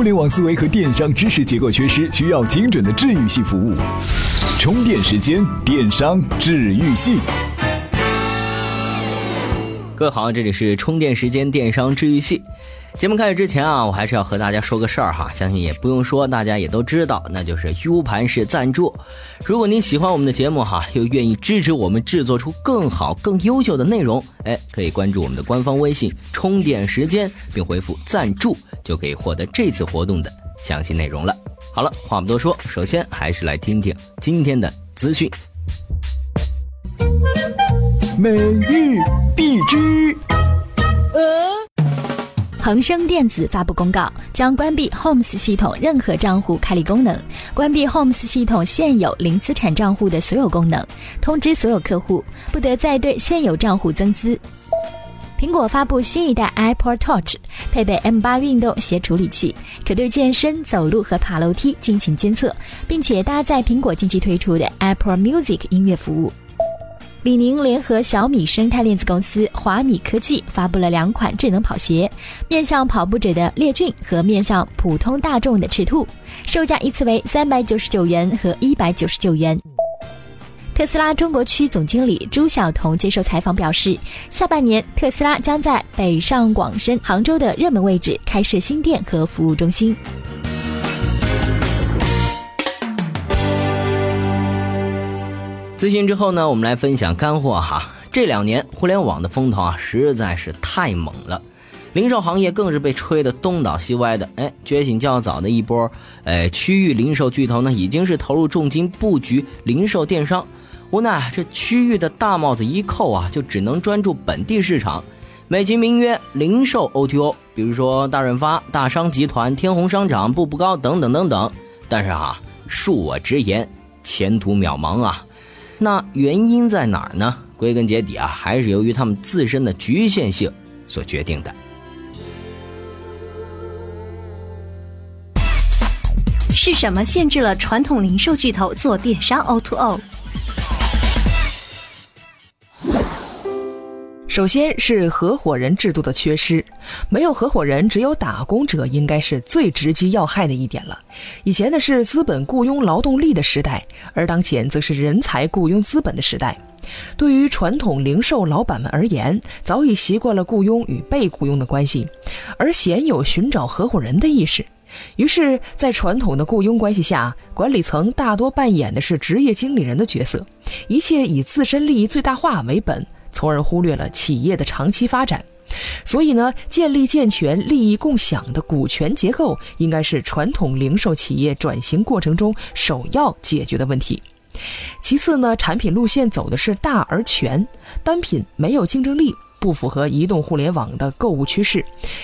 互联网思维和电商知识结构缺失，需要精准的治愈系服务。充电时间，电商治愈系。各位好，这里是充电时间电商治愈系。节目开始之前啊，我还是要和大家说个事儿哈，相信也不用说，大家也都知道，那就是 U 盘式赞助。如果您喜欢我们的节目哈，又愿意支持我们制作出更好、更优秀的内容，哎，可以关注我们的官方微信“充电时间”，并回复“赞助”，就可以获得这次活动的详细内容了。好了，话不多说，首先还是来听听今天的资讯。每日必知。恒生电子发布公告，将关闭 Homes 系统任何账户开立功能，关闭 Homes 系统现有零资产账户的所有功能，通知所有客户不得再对现有账户增资。苹果发布新一代 iPod Touch，配备 M8 运动鞋处理器，可对健身、走路和爬楼梯进行监测，并且搭载苹果近期推出的 Apple Music 音乐服务。李宁联合小米生态链子公司华米科技发布了两款智能跑鞋，面向跑步者的猎骏和面向普通大众的赤兔，售价依次为三百九十九元和一百九十九元。特斯拉中国区总经理朱晓彤接受采访表示，下半年特斯拉将在北上广深、杭州的热门位置开设新店和服务中心。咨询之后呢，我们来分享干货哈。这两年互联网的风头啊，实在是太猛了，零售行业更是被吹得东倒西歪的。哎，觉醒较早的一波，哎，区域零售巨头呢，已经是投入重金布局零售电商。无奈这区域的大帽子一扣啊，就只能专注本地市场，美其名曰零售 O T O 比如说大润发、大商集团、天虹商场、步步高等等等等。但是啊，恕我直言，前途渺茫啊。那原因在哪儿呢？归根结底啊，还是由于他们自身的局限性所决定的。是什么限制了传统零售巨头做电商 O2O？首先是合伙人制度的缺失，没有合伙人，只有打工者，应该是最直击要害的一点了。以前的是资本雇佣劳动力的时代，而当前则是人才雇佣资本的时代。对于传统零售老板们而言，早已习惯了雇佣与被雇佣的关系，而鲜有寻找合伙人的意识。于是，在传统的雇佣关系下，管理层大多扮演的是职业经理人的角色，一切以自身利益最大化为本。从而忽略了企业的长期发展，所以呢，建立健全利益共享的股权结构，应该是传统零售企业转型过程中首要解决的问题。其次呢，产品路线走的是大而全，单品没有竞争力，不符合移动互联网的购物趋势。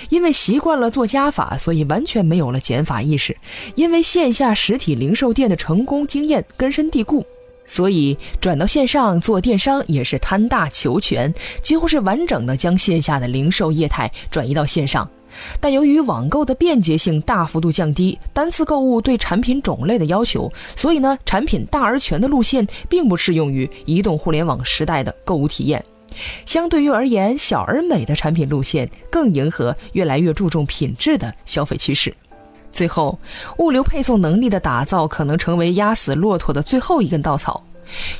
因为习惯了做加法，所以完全没有了减法意识。因为线下实体零售店的成功经验根深蒂固。所以转到线上做电商也是贪大求全，几乎是完整的将线下的零售业态转移到线上。但由于网购的便捷性大幅度降低，单次购物对产品种类的要求，所以呢，产品大而全的路线并不适用于移动互联网时代的购物体验。相对于而言，小而美的产品路线更迎合越来越注重品质的消费趋势。最后，物流配送能力的打造可能成为压死骆驼的最后一根稻草。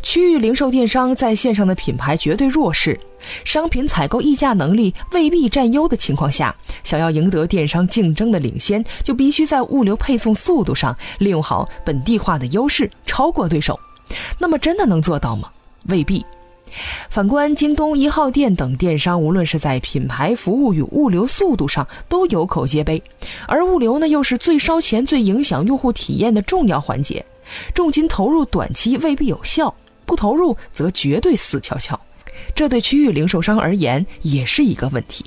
区域零售电商在线上的品牌绝对弱势，商品采购议价能力未必占优的情况下，想要赢得电商竞争的领先，就必须在物流配送速度上利用好本地化的优势，超过对手。那么，真的能做到吗？未必。反观京东一号店等电商，无论是在品牌服务与物流速度上都有口皆碑，而物流呢又是最烧钱、最影响用户体验的重要环节，重金投入短期未必有效，不投入则绝对死翘翘，这对区域零售商而言也是一个问题。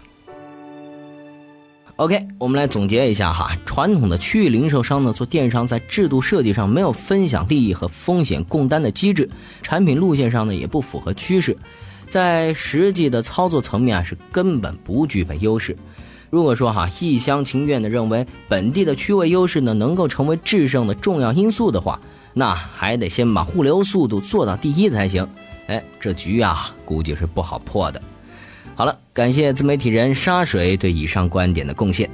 OK，我们来总结一下哈，传统的区域零售商呢做电商，在制度设计上没有分享利益和风险共担的机制，产品路线上呢也不符合趋势，在实际的操作层面啊是根本不具备优势。如果说哈一厢情愿的认为本地的区位优势呢能够成为制胜的重要因素的话，那还得先把物流速度做到第一才行。哎，这局啊估计是不好破的。好了，感谢自媒体人沙水对以上观点的贡献。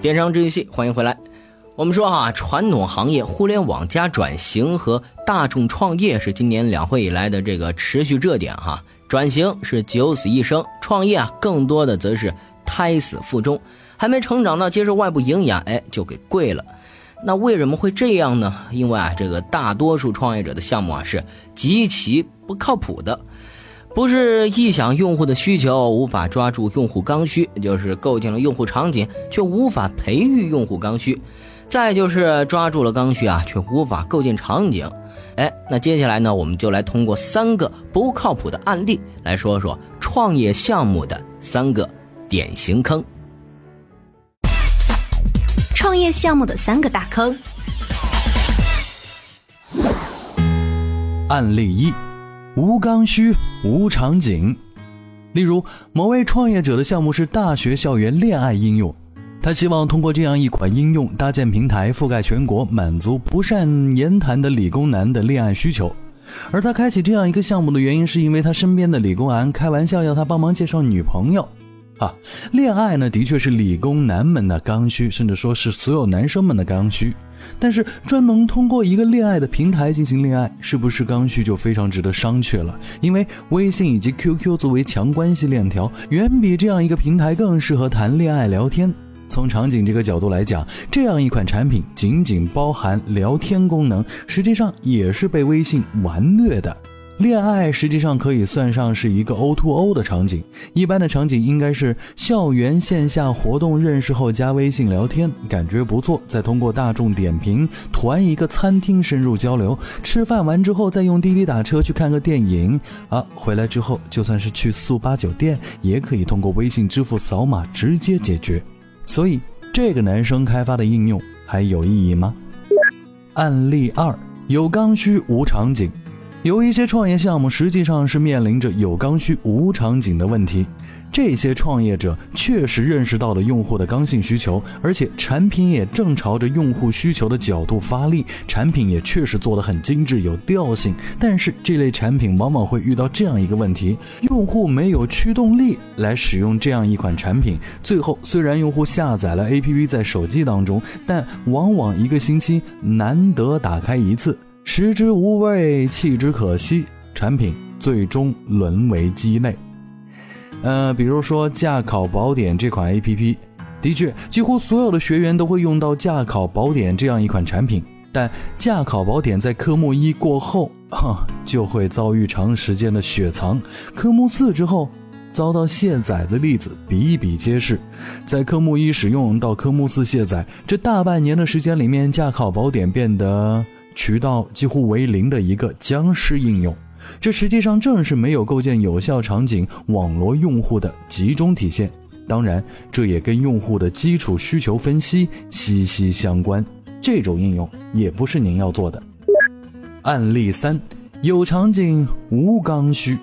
电商治愈系，欢迎回来。我们说哈，传统行业互联网加转型和大众创业是今年两会以来的这个持续热点哈，转型是九死一生，创业啊，更多的则是胎死腹中，还没成长到接受外部营养，哎，就给跪了。那为什么会这样呢？因为啊，这个大多数创业者的项目啊是极其不靠谱的。不是臆想用户的需求，无法抓住用户刚需，就是构建了用户场景，却无法培育用户刚需，再就是抓住了刚需啊，却无法构建场景。哎，那接下来呢，我们就来通过三个不靠谱的案例来说说创业项目的三个典型坑。创业项目的三个大坑。案例一。无刚需，无场景。例如，某位创业者的项目是大学校园恋爱应用，他希望通过这样一款应用搭建平台，覆盖全国，满足不善言谈的理工男的恋爱需求。而他开启这样一个项目的原因，是因为他身边的理工男开玩笑要他帮忙介绍女朋友。啊，恋爱呢，的确是理工男们的刚需，甚至说是所有男生们的刚需。但是，专门通过一个恋爱的平台进行恋爱，是不是刚需就非常值得商榷了？因为微信以及 QQ 作为强关系链条，远比这样一个平台更适合谈恋爱聊天。从场景这个角度来讲，这样一款产品仅仅包含聊天功能，实际上也是被微信玩虐的。恋爱实际上可以算上是一个 O to O 的场景，一般的场景应该是校园线下活动认识后加微信聊天，感觉不错，再通过大众点评团一个餐厅深入交流，吃饭完之后再用滴滴打车去看个电影，啊，回来之后就算是去速八酒店，也可以通过微信支付扫码直接解决。所以这个男生开发的应用还有意义吗？案例二：有刚需无场景。有一些创业项目实际上是面临着有刚需无场景的问题，这些创业者确实认识到了用户的刚性需求，而且产品也正朝着用户需求的角度发力，产品也确实做得很精致有调性。但是这类产品往往会遇到这样一个问题：用户没有驱动力来使用这样一款产品，最后虽然用户下载了 APP 在手机当中，但往往一个星期难得打开一次。食之无味，弃之可惜，产品最终沦为鸡肋。呃，比如说驾考宝典这款 APP，的确，几乎所有的学员都会用到驾考宝典这样一款产品。但驾考宝典在科目一过后，哈，就会遭遇长时间的雪藏；科目四之后，遭到卸载的例子比比皆是。在科目一使用到科目四卸载这大半年的时间里面，驾考宝典变得。渠道几乎为零的一个僵尸应用，这实际上正是没有构建有效场景网络用户的集中体现。当然，这也跟用户的基础需求分析息息相关。这种应用也不是您要做的。案例三：有场景无刚需。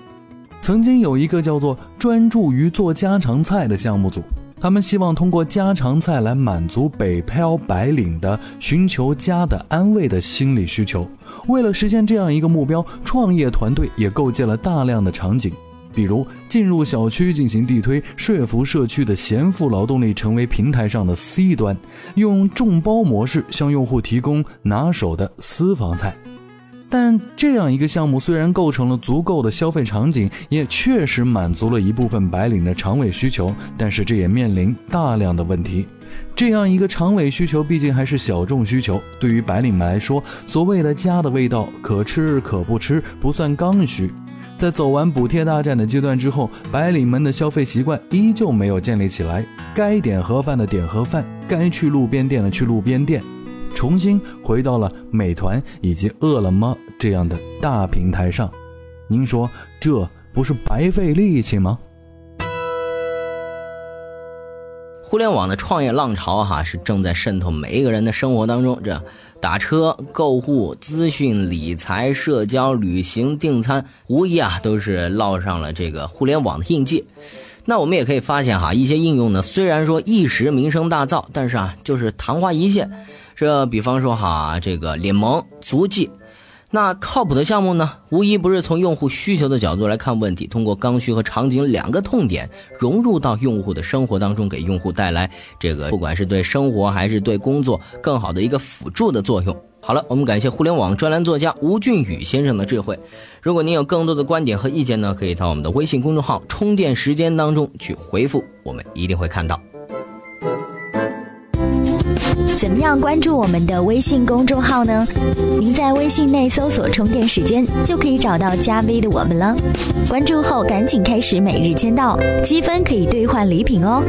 曾经有一个叫做“专注于做家常菜”的项目组。他们希望通过家常菜来满足北漂白领的寻求家的安慰的心理需求。为了实现这样一个目标，创业团队也构建了大量的场景，比如进入小区进行地推，说服社区的闲富劳动力成为平台上的 C 端，用众包模式向用户提供拿手的私房菜。但这样一个项目虽然构成了足够的消费场景，也确实满足了一部分白领的长尾需求，但是这也面临大量的问题。这样一个长尾需求毕竟还是小众需求，对于白领们来说，所谓的家的味道可吃可不吃，不算刚需。在走完补贴大战的阶段之后，白领们的消费习惯依旧没有建立起来，该点盒饭的点盒饭，该去路边店的去路边店。重新回到了美团以及饿了么这样的大平台上，您说这不是白费力气吗？互联网的创业浪潮哈是正在渗透每一个人的生活当中，这打车、购物、资讯、理财、社交、旅行、订餐，无疑啊都是烙上了这个互联网的印记。那我们也可以发现哈，一些应用呢虽然说一时名声大噪，但是啊就是昙花一现。这比方说哈，这个联盟、足迹，那靠谱的项目呢，无一不是从用户需求的角度来看问题，通过刚需和场景两个痛点融入到用户的生活当中，给用户带来这个不管是对生活还是对工作更好的一个辅助的作用。好了，我们感谢互联网专栏作家吴俊宇先生的智慧。如果您有更多的观点和意见呢，可以到我们的微信公众号“充电时间”当中去回复，我们一定会看到。怎么样关注我们的微信公众号呢？您在微信内搜索“充电时间”就可以找到加 V 的我们了。关注后赶紧开始每日签到，积分可以兑换礼品哦。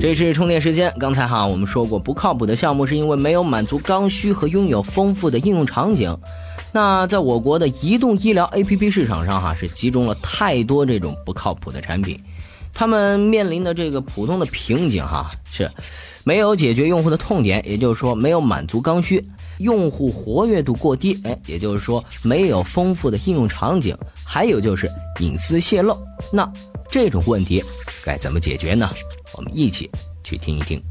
这是充电时间。刚才哈我们说过，不靠谱的项目是因为没有满足刚需和拥有丰富的应用场景。那在我国的移动医疗 APP 市场上哈，是集中了太多这种不靠谱的产品。他们面临的这个普通的瓶颈哈，是没有解决用户的痛点，也就是说没有满足刚需，用户活跃度过低，哎，也就是说没有丰富的应用场景，还有就是隐私泄露。那这种问题该怎么解决呢？我们一起去听一听。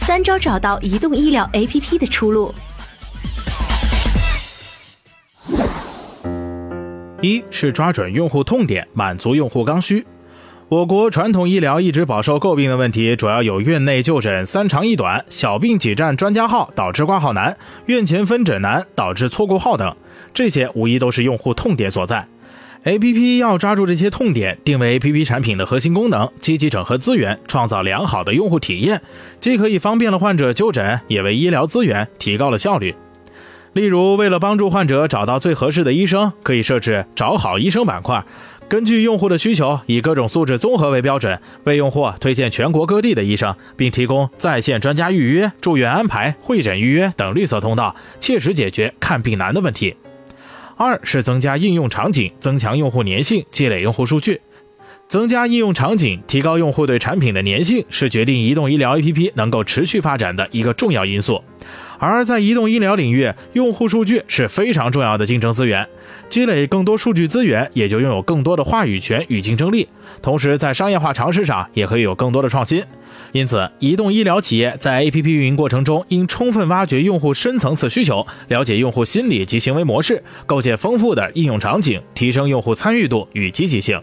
三招找到移动医疗 APP 的出路。一是抓准用户痛点，满足用户刚需。我国传统医疗一直饱受诟病的问题，主要有院内就诊三长一短、小病挤占专家号导致挂号难、院前分诊难导致错过号等，这些无疑都是用户痛点所在。A P P 要抓住这些痛点，定位 A P P 产品的核心功能，积极整合资源，创造良好的用户体验，既可以方便了患者就诊，也为医疗资源提高了效率。例如，为了帮助患者找到最合适的医生，可以设置找好医生板块，根据用户的需求，以各种素质综合为标准，为用户推荐全国各地的医生，并提供在线专家预约、住院安排、会诊预约等绿色通道，切实解决看病难的问题。二是增加应用场景，增强用户粘性，积累用户数据。增加应用场景，提高用户对产品的粘性，是决定移动医疗 APP 能够持续发展的一个重要因素。而在移动医疗领域，用户数据是非常重要的竞争资源。积累更多数据资源，也就拥有更多的话语权与竞争力。同时，在商业化尝试上，也可以有更多的创新。因此，移动医疗企业在 APP 运营过程中，应充分挖掘用户深层次需求，了解用户心理及行为模式，构建丰富的应用场景，提升用户参与度与积极性。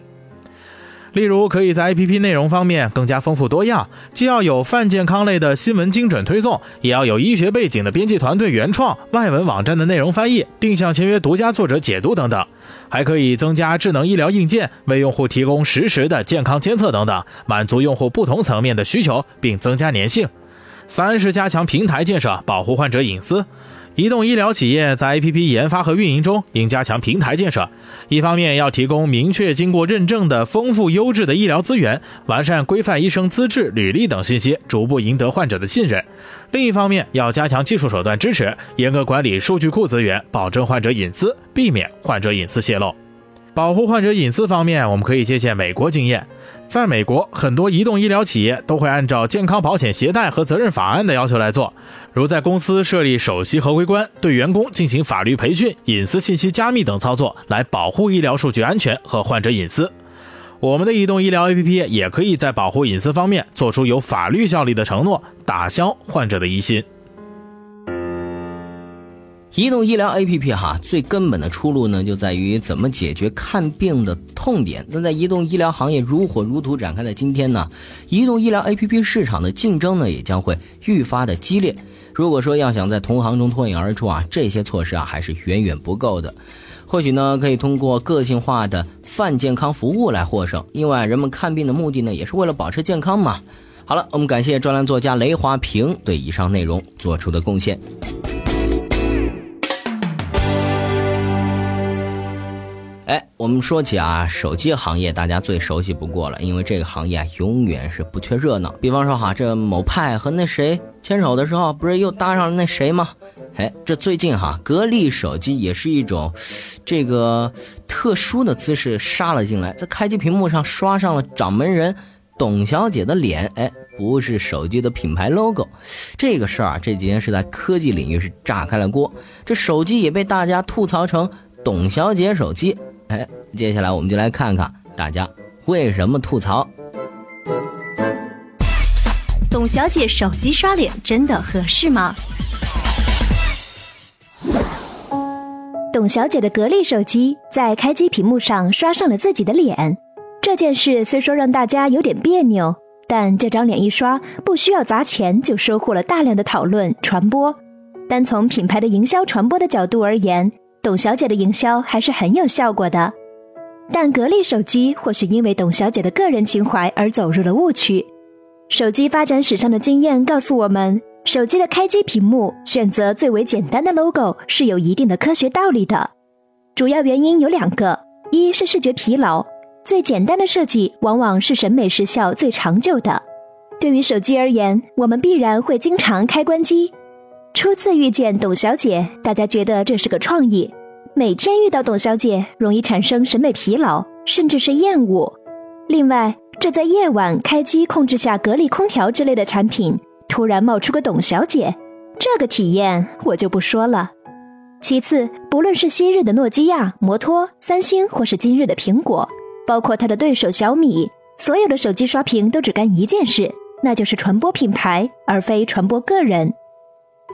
例如，可以在 APP 内容方面更加丰富多样，既要有泛健康类的新闻精准推送，也要有医学背景的编辑团队原创外文网站的内容翻译、定向签约独家作者解读等等。还可以增加智能医疗硬件，为用户提供实时的健康监测等等，满足用户不同层面的需求，并增加粘性。三是加强平台建设，保护患者隐私。移动医疗企业在 APP 研发和运营中应加强平台建设，一方面要提供明确、经过认证的丰富优质的医疗资源，完善规范医生资质、履历等信息，逐步赢得患者的信任；另一方面要加强技术手段支持，严格管理数据库资源，保证患者隐私，避免患者隐私泄露。保护患者隐私方面，我们可以借鉴美国经验。在美国，很多移动医疗企业都会按照健康保险携带和责任法案的要求来做，如在公司设立首席合规官，对员工进行法律培训、隐私信息加密等操作，来保护医疗数据安全和患者隐私。我们的移动医疗 APP 也可以在保护隐私方面做出有法律效力的承诺，打消患者的疑心。移动医疗 APP 哈，最根本的出路呢，就在于怎么解决看病的痛点。那在移动医疗行业如火如荼展开的今天呢，移动医疗 APP 市场的竞争呢，也将会愈发的激烈。如果说要想在同行中脱颖而出啊，这些措施啊，还是远远不够的。或许呢，可以通过个性化的泛健康服务来获胜。另外人们看病的目的呢，也是为了保持健康嘛。好了，我们感谢专栏作家雷华平对以上内容做出的贡献。哎，我们说起啊，手机行业大家最熟悉不过了，因为这个行业啊，永远是不缺热闹。比方说哈，这某派和那谁牵手的时候，不是又搭上了那谁吗？哎，这最近哈，格力手机也是一种这个特殊的姿势杀了进来，在开机屏幕上刷上了掌门人董小姐的脸。哎，不是手机的品牌 logo，这个事儿啊，这几天是在科技领域是炸开了锅，这手机也被大家吐槽成董小姐手机。哎，接下来我们就来看看大家为什么吐槽。董小姐手机刷脸真的合适吗？董小姐的格力手机在开机屏幕上刷上了自己的脸，这件事虽说让大家有点别扭，但这张脸一刷，不需要砸钱就收获了大量的讨论传播。单从品牌的营销传播的角度而言，董小姐的营销还是很有效果的。但格力手机或许因为董小姐的个人情怀而走入了误区。手机发展史上的经验告诉我们。手机的开机屏幕选择最为简单的 logo 是有一定的科学道理的，主要原因有两个：一是视觉疲劳，最简单的设计往往是审美时效最长久的。对于手机而言，我们必然会经常开关机。初次遇见董小姐，大家觉得这是个创意；每天遇到董小姐，容易产生审美疲劳，甚至是厌恶。另外，这在夜晚开机控制下格力空调之类的产品。突然冒出个董小姐，这个体验我就不说了。其次，不论是昔日的诺基亚、摩托、三星，或是今日的苹果，包括它的对手小米，所有的手机刷屏都只干一件事，那就是传播品牌，而非传播个人。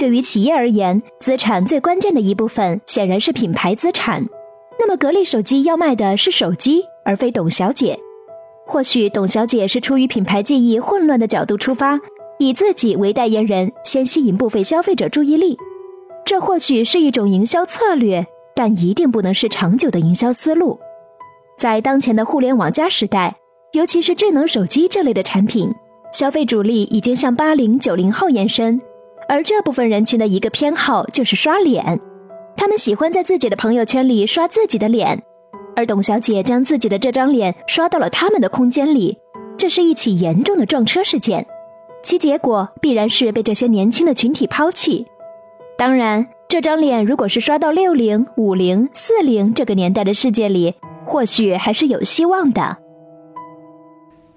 对于企业而言，资产最关键的一部分显然是品牌资产。那么，格力手机要卖的是手机，而非董小姐。或许董小姐是出于品牌记忆混乱的角度出发。以自己为代言人，先吸引部分消费者注意力，这或许是一种营销策略，但一定不能是长久的营销思路。在当前的互联网加时代，尤其是智能手机这类的产品，消费主力已经向八零九零后延伸，而这部分人群的一个偏好就是刷脸，他们喜欢在自己的朋友圈里刷自己的脸，而董小姐将自己的这张脸刷到了他们的空间里，这是一起严重的撞车事件。其结果必然是被这些年轻的群体抛弃。当然，这张脸如果是刷到六零、五零、四零这个年代的世界里，或许还是有希望的。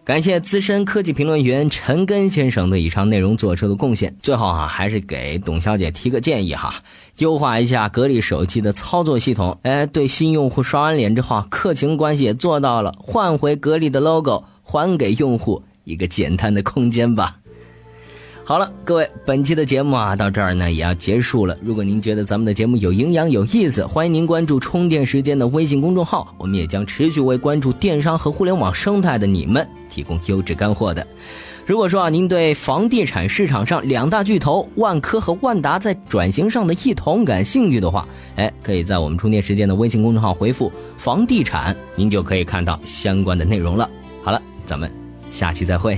感谢资深科技评论员陈根先生对以上内容做出的贡献。最后啊，还是给董小姐提个建议哈，优化一下格力手机的操作系统。哎，对新用户刷完脸之后，客情关系也做到了，换回格力的 logo，还给用户一个简单的空间吧。好了，各位，本期的节目啊，到这儿呢也要结束了。如果您觉得咱们的节目有营养、有意思，欢迎您关注“充电时间”的微信公众号，我们也将持续为关注电商和互联网生态的你们提供优质干货的。如果说啊，您对房地产市场上两大巨头万科和万达在转型上的异同感兴趣的话，哎，可以在我们“充电时间”的微信公众号回复“房地产”，您就可以看到相关的内容了。好了，咱们下期再会。